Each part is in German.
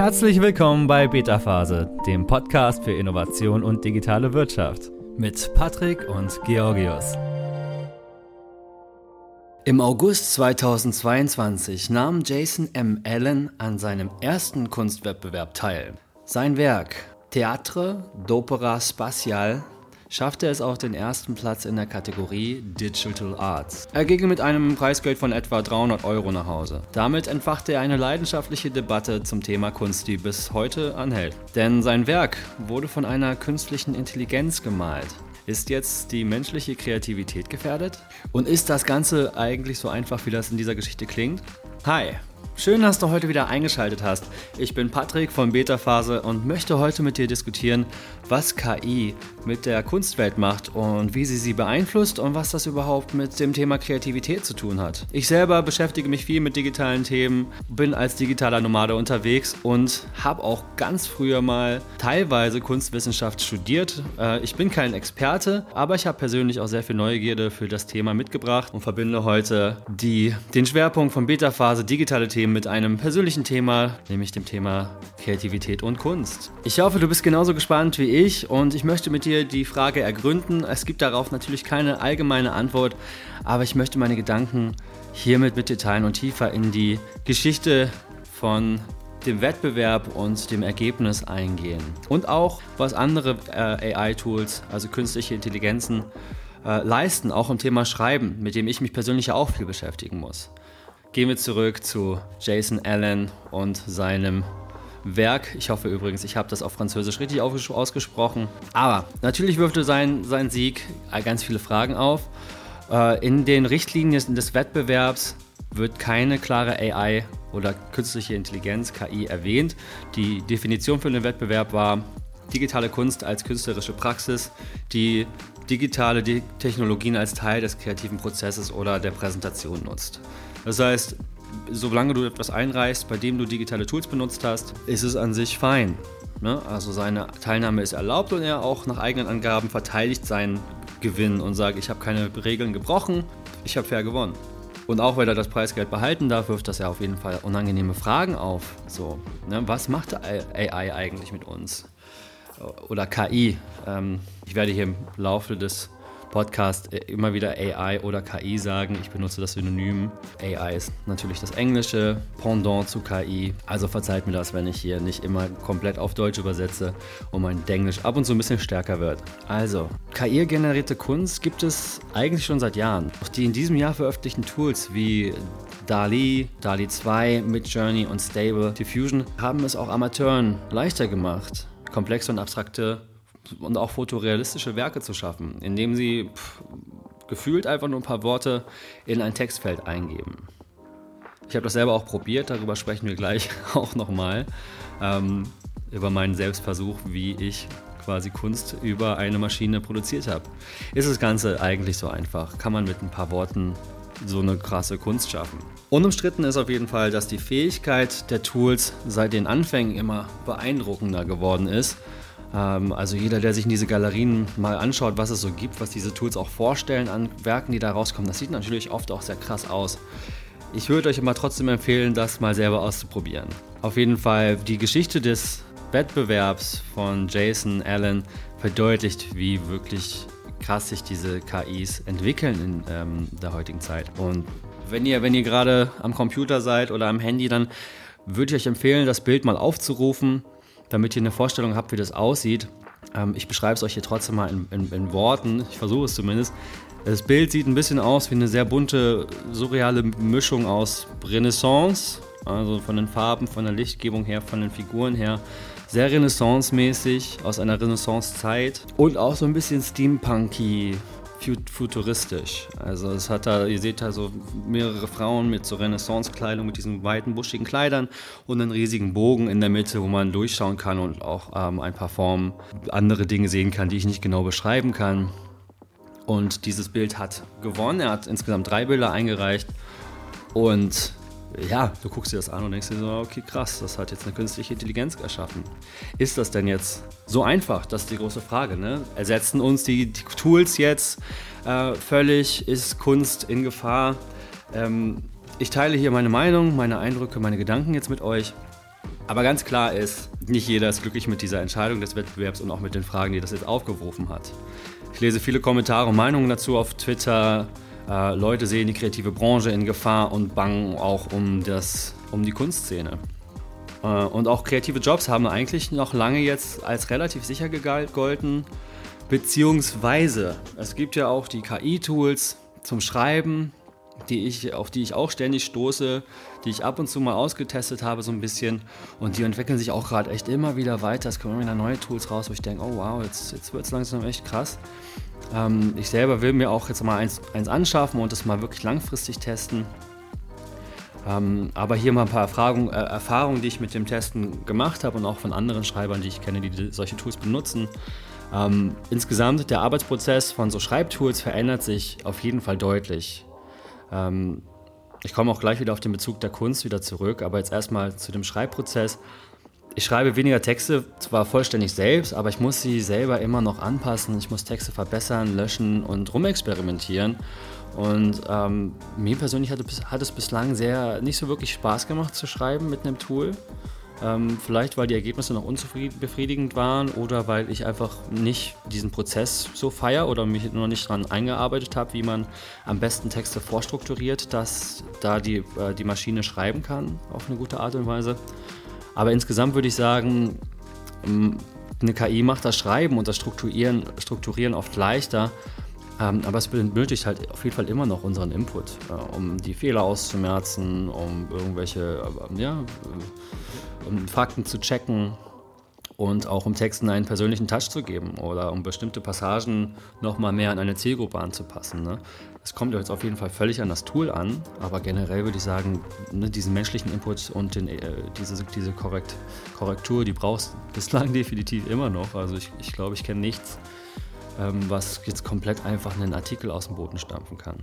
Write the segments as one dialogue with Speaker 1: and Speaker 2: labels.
Speaker 1: Herzlich willkommen bei Beta Phase, dem Podcast für Innovation und digitale Wirtschaft mit Patrick und Georgios.
Speaker 2: Im August 2022 nahm Jason M. Allen an seinem ersten Kunstwettbewerb teil. Sein Werk Theatre d'Opera Spatial schaffte es auch den ersten Platz in der Kategorie Digital Arts. Er ging mit einem Preisgeld von etwa 300 Euro nach Hause. Damit entfachte er eine leidenschaftliche Debatte zum Thema Kunst, die bis heute anhält. Denn sein Werk wurde von einer künstlichen Intelligenz gemalt. Ist jetzt die menschliche Kreativität gefährdet? Und ist das Ganze eigentlich so einfach, wie das in dieser Geschichte klingt? Hi, Schön, dass du heute wieder eingeschaltet hast. Ich bin Patrick von Beta Phase und möchte heute mit dir diskutieren, was KI mit der Kunstwelt macht und wie sie sie beeinflusst und was das überhaupt mit dem Thema Kreativität zu tun hat. Ich selber beschäftige mich viel mit digitalen Themen, bin als digitaler Nomade unterwegs und habe auch ganz früher mal teilweise Kunstwissenschaft studiert. Äh, ich bin kein Experte, aber ich habe persönlich auch sehr viel Neugierde für das Thema mitgebracht und verbinde heute die, den Schwerpunkt von Beta Phase digitale Themen mit einem persönlichen Thema, nämlich dem Thema Kreativität und Kunst. Ich hoffe, du bist genauso gespannt wie ich und ich möchte mit dir die Frage ergründen. Es gibt darauf natürlich keine allgemeine Antwort, aber ich möchte meine Gedanken hiermit mit teilen und tiefer in die Geschichte von dem Wettbewerb und dem Ergebnis eingehen. Und auch, was andere äh, AI-Tools, also künstliche Intelligenzen, äh, leisten, auch im Thema Schreiben, mit dem ich mich persönlich ja auch viel beschäftigen muss. Gehen wir zurück zu Jason Allen und seinem Werk. Ich hoffe übrigens, ich habe das auf Französisch richtig ausgesprochen. Aber natürlich wirft sein, sein Sieg ganz viele Fragen auf. Äh, in den Richtlinien des Wettbewerbs wird keine klare AI oder künstliche Intelligenz, KI, erwähnt. Die Definition für den Wettbewerb war digitale Kunst als künstlerische Praxis, die digitale Technologien als Teil des kreativen Prozesses oder der Präsentation nutzt. Das heißt, solange du etwas einreichst, bei dem du digitale Tools benutzt hast, ist es an sich fein. Ne? Also seine Teilnahme ist erlaubt und er auch nach eigenen Angaben verteidigt seinen Gewinn und sagt, ich habe keine Regeln gebrochen, ich habe fair gewonnen. Und auch weil er das Preisgeld behalten darf, wirft das ja auf jeden Fall unangenehme Fragen auf. So, ne? Was macht AI eigentlich mit uns? Oder KI? Ähm, ich werde hier im Laufe des Podcast immer wieder AI oder KI sagen. Ich benutze das Synonym. AI ist natürlich das englische Pendant zu KI. Also verzeiht mir das, wenn ich hier nicht immer komplett auf Deutsch übersetze und mein Englisch ab und zu ein bisschen stärker wird. Also, KI-generierte Kunst gibt es eigentlich schon seit Jahren. Auch die in diesem Jahr veröffentlichten Tools wie DALI, DALI 2, Midjourney und Stable Diffusion haben es auch Amateuren leichter gemacht, komplexe und abstrakte und auch fotorealistische Werke zu schaffen, indem sie pff, gefühlt einfach nur ein paar Worte in ein Textfeld eingeben. Ich habe das selber auch probiert, darüber sprechen wir gleich auch nochmal, ähm, über meinen Selbstversuch, wie ich quasi Kunst über eine Maschine produziert habe. Ist das Ganze eigentlich so einfach? Kann man mit ein paar Worten so eine krasse Kunst schaffen? Unumstritten ist auf jeden Fall, dass die Fähigkeit der Tools seit den Anfängen immer beeindruckender geworden ist also jeder, der sich in diese Galerien mal anschaut, was es so gibt, was diese Tools auch vorstellen an Werken, die da rauskommen, das sieht natürlich oft auch sehr krass aus. Ich würde euch aber trotzdem empfehlen, das mal selber auszuprobieren. Auf jeden Fall die Geschichte des Wettbewerbs von Jason Allen verdeutlicht, wie wirklich krass sich diese KIs entwickeln in ähm, der heutigen Zeit. Und wenn ihr, wenn ihr gerade am Computer seid oder am Handy, dann würde ich euch empfehlen, das Bild mal aufzurufen damit ihr eine Vorstellung habt, wie das aussieht. Ähm, ich beschreibe es euch hier trotzdem mal in, in, in Worten. Ich versuche es zumindest. Das Bild sieht ein bisschen aus wie eine sehr bunte, surreale Mischung aus Renaissance, also von den Farben, von der Lichtgebung her, von den Figuren her. Sehr Renaissance-mäßig, aus einer Renaissance-Zeit und auch so ein bisschen steampunky, futuristisch. Also es hat da, ihr seht da so mehrere Frauen mit so Renaissance-Kleidung, mit diesen weiten, buschigen Kleidern und einen riesigen Bogen in der Mitte, wo man durchschauen kann und auch ähm, ein paar Formen, andere Dinge sehen kann, die ich nicht genau beschreiben kann. Und dieses Bild hat gewonnen. Er hat insgesamt drei Bilder eingereicht und ja, du guckst dir das an und denkst dir so, okay, krass, das hat jetzt eine künstliche Intelligenz erschaffen. Ist das denn jetzt so einfach? Das ist die große Frage. Ne? Ersetzen uns die, die Tools jetzt äh, völlig? Ist Kunst in Gefahr? Ähm, ich teile hier meine Meinung, meine Eindrücke, meine Gedanken jetzt mit euch. Aber ganz klar ist, nicht jeder ist glücklich mit dieser Entscheidung des Wettbewerbs und auch mit den Fragen, die das jetzt aufgerufen hat. Ich lese viele Kommentare und Meinungen dazu auf Twitter. Äh, Leute sehen die kreative Branche in Gefahr und bangen auch um, das, um die Kunstszene. Äh, und auch kreative Jobs haben eigentlich noch lange jetzt als relativ sicher gegolten. Beziehungsweise, es gibt ja auch die KI-Tools zum Schreiben, die ich, auf die ich auch ständig stoße, die ich ab und zu mal ausgetestet habe, so ein bisschen. Und die entwickeln sich auch gerade echt immer wieder weiter. Es kommen immer wieder neue Tools raus, wo ich denke, oh wow, jetzt, jetzt wird es langsam echt krass. Ähm, ich selber will mir auch jetzt mal eins, eins anschaffen und das mal wirklich langfristig testen. Ähm, aber hier mal ein paar Erfahrung, äh, Erfahrungen, die ich mit dem Testen gemacht habe und auch von anderen Schreibern, die ich kenne, die solche Tools benutzen. Ähm, insgesamt der Arbeitsprozess von so Schreibtools verändert sich auf jeden Fall deutlich. Ähm, ich komme auch gleich wieder auf den Bezug der Kunst wieder zurück, aber jetzt erstmal zu dem Schreibprozess. Ich schreibe weniger Texte zwar vollständig selbst, aber ich muss sie selber immer noch anpassen. Ich muss Texte verbessern, löschen und rumexperimentieren. Und ähm, mir persönlich hat hat es bislang sehr nicht so wirklich Spaß gemacht zu schreiben mit einem Tool. Ähm, vielleicht, weil die Ergebnisse noch unbefriedigend waren oder weil ich einfach nicht diesen Prozess so feier oder mich noch nicht daran eingearbeitet habe, wie man am besten Texte vorstrukturiert, dass da die, äh, die Maschine schreiben kann auf eine gute Art und Weise. Aber insgesamt würde ich sagen, ähm, eine KI macht das Schreiben und das Strukturieren, Strukturieren oft leichter. Ähm, aber es benötigt halt auf jeden Fall immer noch unseren Input, äh, um die Fehler auszumerzen, um irgendwelche, äh, ja, um Fakten zu checken und auch um Texten einen persönlichen Touch zu geben oder um bestimmte Passagen nochmal mehr an eine Zielgruppe anzupassen. Ne? Es kommt jetzt auf jeden Fall völlig an das Tool an, aber generell würde ich sagen, ne, diesen menschlichen Input und den, äh, diese, diese Korrekt, Korrektur, die brauchst du bislang definitiv immer noch. Also ich, ich glaube, ich kenne nichts, ähm, was jetzt komplett einfach einen Artikel aus dem Boden stampfen kann.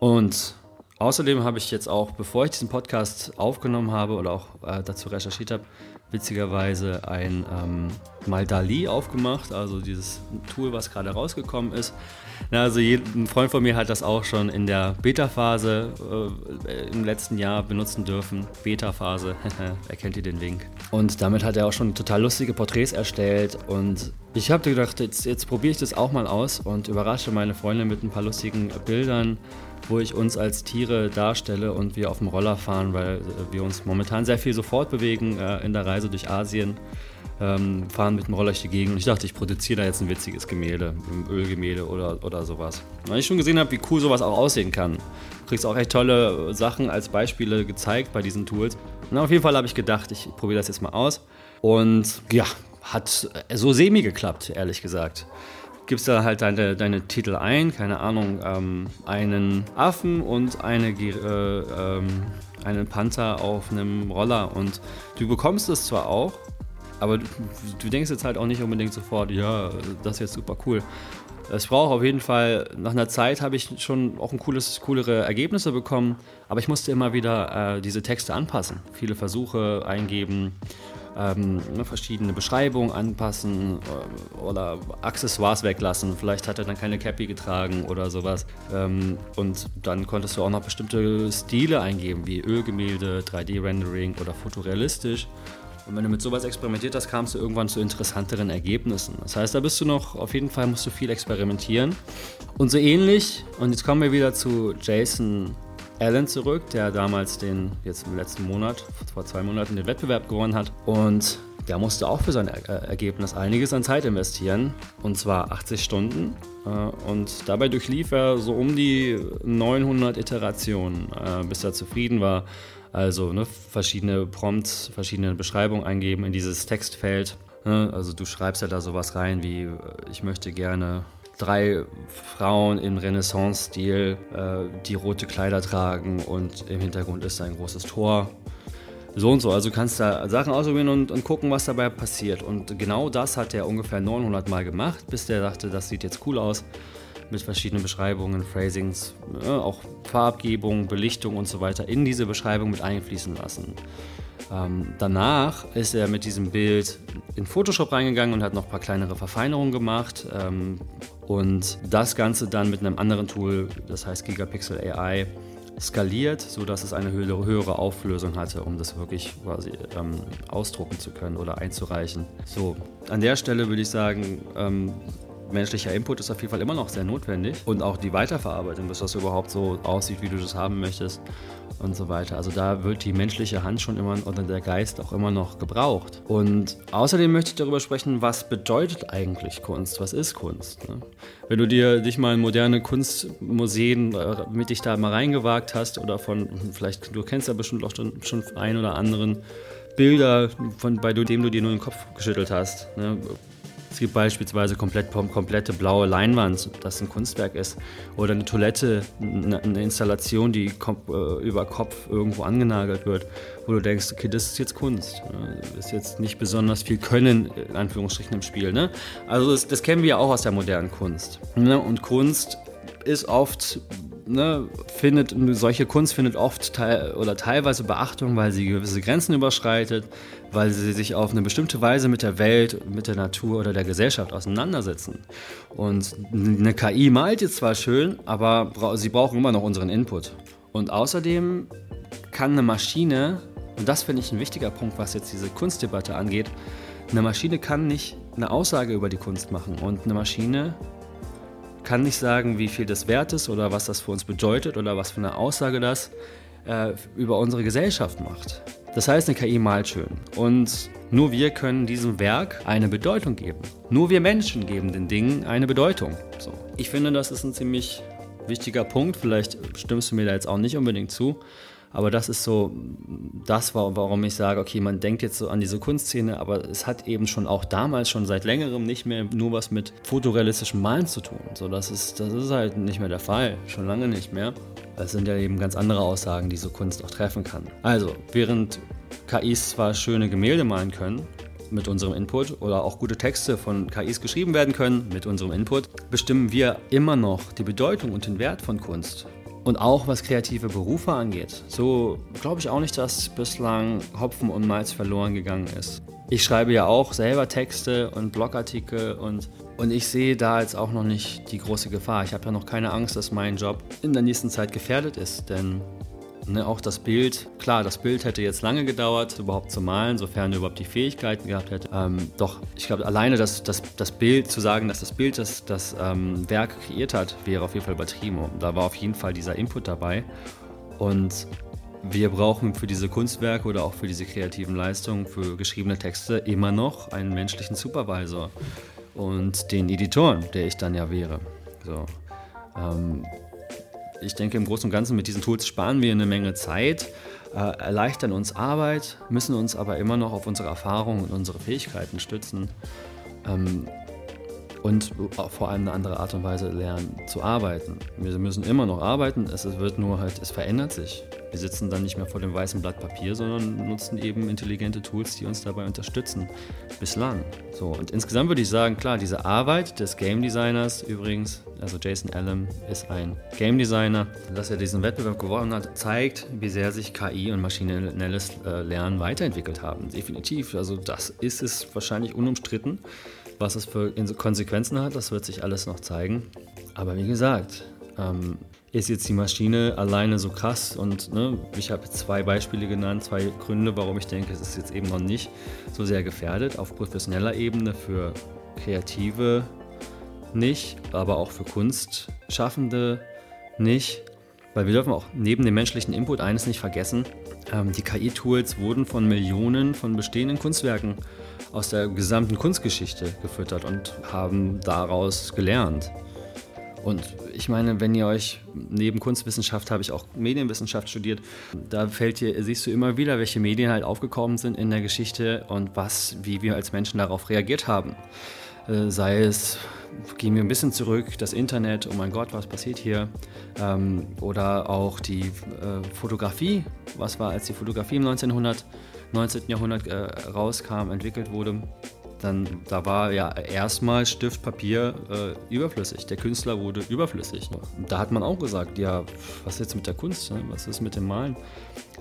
Speaker 2: Und Außerdem habe ich jetzt auch, bevor ich diesen Podcast aufgenommen habe oder auch äh, dazu recherchiert habe, witzigerweise ein ähm, Maldali aufgemacht, also dieses Tool, was gerade rausgekommen ist. Na, also ein Freund von mir hat das auch schon in der Beta-Phase äh, im letzten Jahr benutzen dürfen. Beta-Phase, erkennt ihr den Link. Und damit hat er auch schon total lustige Porträts erstellt und ich habe gedacht, jetzt, jetzt probiere ich das auch mal aus und überrasche meine Freundin mit ein paar lustigen Bildern wo ich uns als Tiere darstelle und wir auf dem Roller fahren, weil äh, wir uns momentan sehr viel sofort bewegen äh, in der Reise durch Asien. Ähm, fahren mit dem Roller durch die Gegend und ich dachte, ich produziere da jetzt ein witziges Gemälde, ein Ölgemälde oder, oder sowas. Weil ich schon gesehen habe, wie cool sowas auch aussehen kann. Du kriegst auch echt tolle Sachen als Beispiele gezeigt bei diesen Tools. Und auf jeden Fall habe ich gedacht, ich probiere das jetzt mal aus. Und ja, hat so semi geklappt, ehrlich gesagt gibst da halt deine, deine Titel ein, keine Ahnung, ähm, einen Affen und eine, äh, ähm, einen Panther auf einem Roller und du bekommst es zwar auch, aber du, du, denkst jetzt halt auch nicht unbedingt sofort, ja, das ist jetzt super cool. Es braucht auf jeden Fall, nach einer Zeit habe ich schon auch ein cooles, coolere Ergebnisse bekommen, aber ich musste immer wieder äh, diese Texte anpassen, viele Versuche eingeben ähm, ne, verschiedene Beschreibungen anpassen äh, oder Accessoires weglassen. Vielleicht hat er dann keine Cappy getragen oder sowas. Ähm, und dann konntest du auch noch bestimmte Stile eingeben, wie Ölgemälde, 3D-Rendering oder fotorealistisch. Und wenn du mit sowas experimentiert hast, kamst du irgendwann zu interessanteren Ergebnissen. Das heißt, da bist du noch, auf jeden Fall musst du viel experimentieren. Und so ähnlich, und jetzt kommen wir wieder zu Jason Allen zurück, der damals den, jetzt im letzten Monat, vor zwei Monaten, den Wettbewerb gewonnen hat. Und der musste auch für sein Ergebnis einiges an Zeit investieren, und zwar 80 Stunden. Äh, und dabei durchlief er so um die 900 Iterationen, äh, bis er zufrieden war. Also ne, verschiedene Prompts, verschiedene Beschreibungen eingeben in dieses Textfeld. Ne, also du schreibst ja da sowas rein wie, äh, ich möchte gerne drei Frauen im Renaissance-Stil, äh, die rote Kleider tragen und im Hintergrund ist ein großes Tor. So und so, also kannst da Sachen ausprobieren und, und gucken, was dabei passiert. Und genau das hat er ungefähr 900 Mal gemacht, bis der dachte, das sieht jetzt cool aus. Mit verschiedenen Beschreibungen, Phrasings, äh, auch Farbgebung, Belichtung und so weiter in diese Beschreibung mit einfließen lassen. Ähm, danach ist er mit diesem Bild in Photoshop reingegangen und hat noch ein paar kleinere Verfeinerungen gemacht. Ähm, und das Ganze dann mit einem anderen Tool, das heißt Gigapixel AI, skaliert, sodass es eine höhere Auflösung hatte, um das wirklich quasi ähm, ausdrucken zu können oder einzureichen. So, an der Stelle würde ich sagen, ähm, menschlicher Input ist auf jeden Fall immer noch sehr notwendig und auch die Weiterverarbeitung, dass das überhaupt so aussieht, wie du das haben möchtest und so weiter. Also da wird die menschliche Hand schon immer oder der Geist auch immer noch gebraucht. Und außerdem möchte ich darüber sprechen, was bedeutet eigentlich Kunst? Was ist Kunst? Ne? Wenn du dir dich mal in moderne Kunstmuseen äh, mit dich da mal reingewagt hast oder von, vielleicht, du kennst ja bestimmt auch schon, schon ein oder anderen Bilder, von, bei dem du dir nur den Kopf geschüttelt hast. Ne? Es gibt beispielsweise komplett, komplette blaue Leinwand, das ein Kunstwerk ist. Oder eine Toilette, eine, Installation, die äh, über Kopf irgendwo angenagelt wird, wo du denkst, okay, das ist jetzt Kunst. Das ist jetzt nicht besonders viel Können, in Anführungsstrichen, im Spiel. Ne? Also das, das kennen wir ja auch aus der modernen Kunst. Ne? Und Kunst ist oft ne, findet solche Kunst findet oft teil, oder teilweise Beachtung, weil sie gewisse Grenzen überschreitet, weil sie sich auf eine bestimmte Weise mit der Welt, mit der Natur oder der Gesellschaft auseinandersetzen. Und eine KI malt jetzt zwar schön, aber sie brauchen immer noch unseren Input. Und außerdem kann eine Maschine, und das finde ich ein wichtiger Punkt, was jetzt diese Kunstdebatte angeht, eine Maschine kann nicht eine Aussage über die Kunst machen und eine Maschine kann nicht sagen, wie viel das wert ist oder was das für uns bedeutet oder was für eine Aussage das äh, über unsere Gesellschaft macht. Das heißt, eine KI malt schön. Und nur wir können diesem Werk eine Bedeutung geben. Nur wir Menschen geben den Dingen eine Bedeutung. So. Ich finde, das ist ein ziemlich wichtiger Punkt. Vielleicht stimmst du mir da jetzt auch nicht unbedingt zu. Aber das ist so das, warum ich sage, okay, man denkt jetzt so an diese Kunstszene, aber es hat eben schon auch damals schon seit längerem nicht mehr nur was mit fotorealistischem Malen zu tun. So, das ist, das ist halt nicht mehr der Fall, schon lange nicht mehr. Es sind ja eben ganz andere Aussagen, die so Kunst auch treffen kann. Also, während KIs zwar schöne Gemälde malen können, mit unserem Input oder auch gute Texte von KIs geschrieben werden können mit unserem Input, bestimmen wir immer noch die Bedeutung und den Wert von Kunst. Und auch was kreative Berufe angeht. So glaube ich auch nicht, dass bislang Hopfen und Malz verloren gegangen ist. Ich schreibe ja auch selber Texte und Blogartikel und, und ich sehe da jetzt auch noch nicht die große Gefahr. Ich habe ja noch keine Angst, dass mein Job in der nächsten Zeit gefährdet ist, denn Ne, auch das Bild, klar, das Bild hätte jetzt lange gedauert, überhaupt zu malen, sofern er überhaupt die Fähigkeiten gehabt hätte. Ähm, doch, ich glaube, alleine das, das, das Bild, zu sagen, dass das Bild das, das ähm, Werk kreiert hat, wäre auf jeden Fall übertrieben. Da war auf jeden Fall dieser Input dabei. Und wir brauchen für diese Kunstwerke oder auch für diese kreativen Leistungen, für geschriebene Texte immer noch einen menschlichen Supervisor und den Editoren, der ich dann ja wäre. So. Ähm, ich denke, im Großen und Ganzen mit diesen Tools sparen wir eine Menge Zeit, äh, erleichtern uns Arbeit, müssen uns aber immer noch auf unsere Erfahrungen und unsere Fähigkeiten stützen. Ähm, und vor allem eine andere Art und Weise lernen zu arbeiten. Wir müssen immer noch arbeiten, es wird nur halt, es verändert sich. Wir sitzen dann nicht mehr vor dem weißen Blatt Papier, sondern nutzen eben intelligente Tools, die uns dabei unterstützen. Bislang. So, und insgesamt würde ich sagen, klar, diese Arbeit des Game Designers übrigens, also Jason Allen ist ein Game Designer, dass er diesen Wettbewerb gewonnen hat, zeigt, wie sehr sich KI und maschinelles äh, Lernen weiterentwickelt haben. Definitiv. Also das ist es wahrscheinlich unumstritten. Was es für Konsequenzen hat, das wird sich alles noch zeigen. Aber wie gesagt, ähm, ist jetzt die Maschine alleine so krass und ne, ich habe zwei Beispiele genannt, zwei Gründe, warum ich denke, es ist jetzt eben noch nicht so sehr gefährdet. Auf professioneller Ebene für Kreative nicht, aber auch für Kunstschaffende nicht. Weil wir dürfen auch neben dem menschlichen Input eines nicht vergessen, ähm, die KI-Tools wurden von Millionen von bestehenden Kunstwerken aus der gesamten Kunstgeschichte gefüttert und haben daraus gelernt. Und ich meine, wenn ihr euch neben Kunstwissenschaft habe ich auch Medienwissenschaft studiert, da fällt dir, siehst du immer wieder, welche Medien halt aufgekommen sind in der Geschichte und was, wie wir als Menschen darauf reagiert haben. Äh, sei es, gehen wir ein bisschen zurück, das Internet, oh mein Gott, was passiert hier? Ähm, oder auch die äh, Fotografie, was war, als die Fotografie im 1900, 19. Jahrhundert äh, rauskam, entwickelt wurde dann da war ja erstmal Stift, Papier äh, überflüssig. Der Künstler wurde überflüssig. Da hat man auch gesagt, ja, was ist jetzt mit der Kunst? Ne? Was ist mit dem Malen?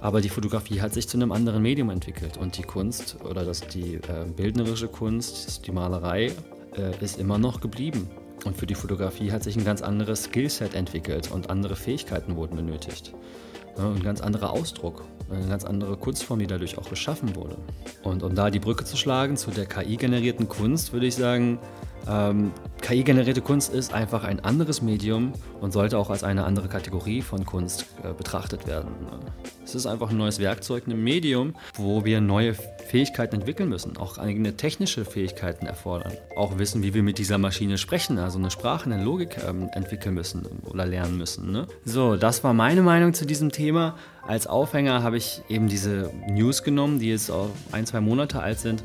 Speaker 2: Aber die Fotografie hat sich zu einem anderen Medium entwickelt und die Kunst oder das, die äh, bildnerische Kunst, die Malerei äh, ist immer noch geblieben. Und für die Fotografie hat sich ein ganz anderes Skillset entwickelt und andere Fähigkeiten wurden benötigt. Ein ganz anderer Ausdruck, eine ganz andere Kunstform, die dadurch auch geschaffen wurde. Und um da die Brücke zu schlagen zu der KI-generierten Kunst, würde ich sagen, ähm, KI-generierte Kunst ist einfach ein anderes Medium und sollte auch als eine andere Kategorie von Kunst äh, betrachtet werden. Es ist einfach ein neues Werkzeug, ein Medium, wo wir neue Fähigkeiten entwickeln müssen, auch eigene technische Fähigkeiten erfordern. Auch wissen, wie wir mit dieser Maschine sprechen, also eine Sprache, eine Logik ähm, entwickeln müssen oder lernen müssen. Ne? So, das war meine Meinung zu diesem Thema. Als Aufhänger habe ich eben diese News genommen, die jetzt auch ein, zwei Monate alt sind.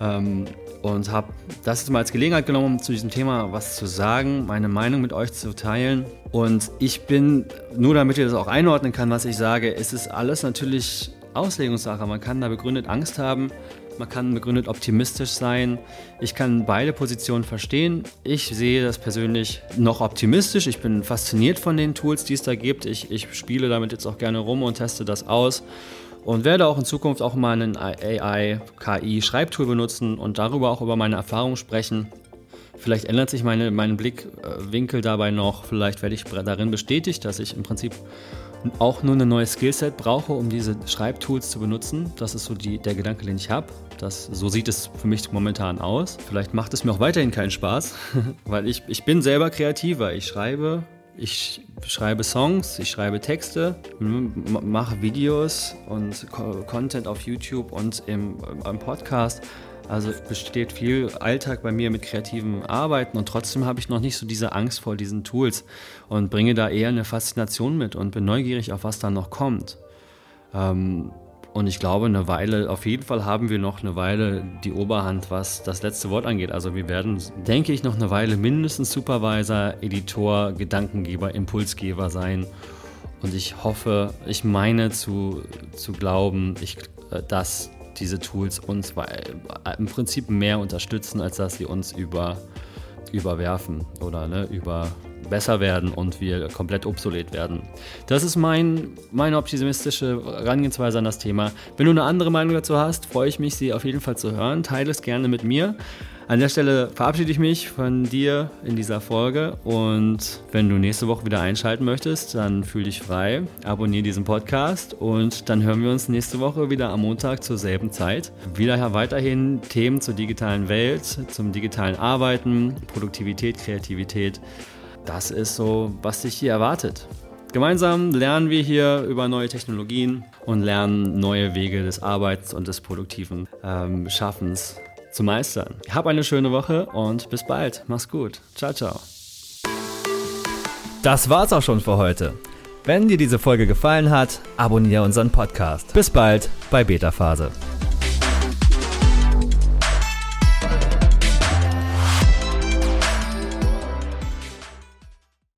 Speaker 2: Ähm, und habe das jetzt mal als Gelegenheit genommen, um zu diesem Thema was zu sagen, meine Meinung mit euch zu teilen. Und ich bin, nur damit ihr das auch einordnen kann, was ich sage, ist es alles natürlich Auslegungssache. Man kann da begründet Angst haben, man kann begründet optimistisch sein. Ich kann beide Positionen verstehen. Ich sehe das persönlich noch optimistisch. Ich bin fasziniert von den Tools, die es da gibt. Ich, ich spiele damit jetzt auch gerne rum und teste das aus und werde auch in Zukunft auch mal einen AI-KI-Schreibtool benutzen und darüber auch über meine Erfahrungen sprechen. Vielleicht ändert sich meine, mein Blickwinkel dabei noch. Vielleicht werde ich darin bestätigt, dass ich im Prinzip auch nur ein neues Skillset brauche, um diese Schreibtools zu benutzen. Das ist so die, der Gedanke, den ich habe. so sieht es für mich momentan aus. Vielleicht macht es mir auch weiterhin keinen Spaß, weil ich, ich bin selber kreativer. Ich schreibe ich schreibe Songs, ich schreibe Texte, mache Videos und Content auf YouTube und im, im Podcast. Also besteht viel Alltag bei mir mit kreativem Arbeiten und trotzdem habe ich noch nicht so diese Angst vor diesen Tools und bringe da eher eine Faszination mit und bin neugierig auf was da noch kommt. Ähm, und ich glaube, eine Weile, auf jeden Fall haben wir noch eine Weile die Oberhand, was das letzte Wort angeht. Also wir werden, denke ich, noch eine Weile mindestens Supervisor, Editor, Gedankengeber, Impulsgeber sein. Und ich hoffe, ich meine zu, zu glauben, ich, äh, dass diese Tools uns im Prinzip mehr unterstützen, als dass sie uns über, überwerfen oder ne, über, besser werden und wir komplett obsolet werden. Das ist mein, meine optimistische Herangehensweise an das Thema. Wenn du eine andere Meinung dazu hast, freue ich mich, sie auf jeden Fall zu hören. Teile es gerne mit mir. An der Stelle verabschiede ich mich von dir in dieser Folge und wenn du nächste Woche wieder einschalten möchtest, dann fühl dich frei, abonniere diesen Podcast und dann hören wir uns nächste Woche wieder am Montag zur selben Zeit. Wieder weiterhin Themen zur digitalen Welt, zum digitalen Arbeiten, Produktivität, Kreativität das ist so, was sich hier erwartet. Gemeinsam lernen wir hier über neue Technologien und lernen neue Wege des Arbeits und des produktiven ähm, Schaffens zu meistern. Hab eine schöne Woche und bis bald. Mach's gut. Ciao, ciao.
Speaker 1: Das war's auch schon für heute. Wenn dir diese Folge gefallen hat, abonniere unseren Podcast. Bis bald bei Beta Phase.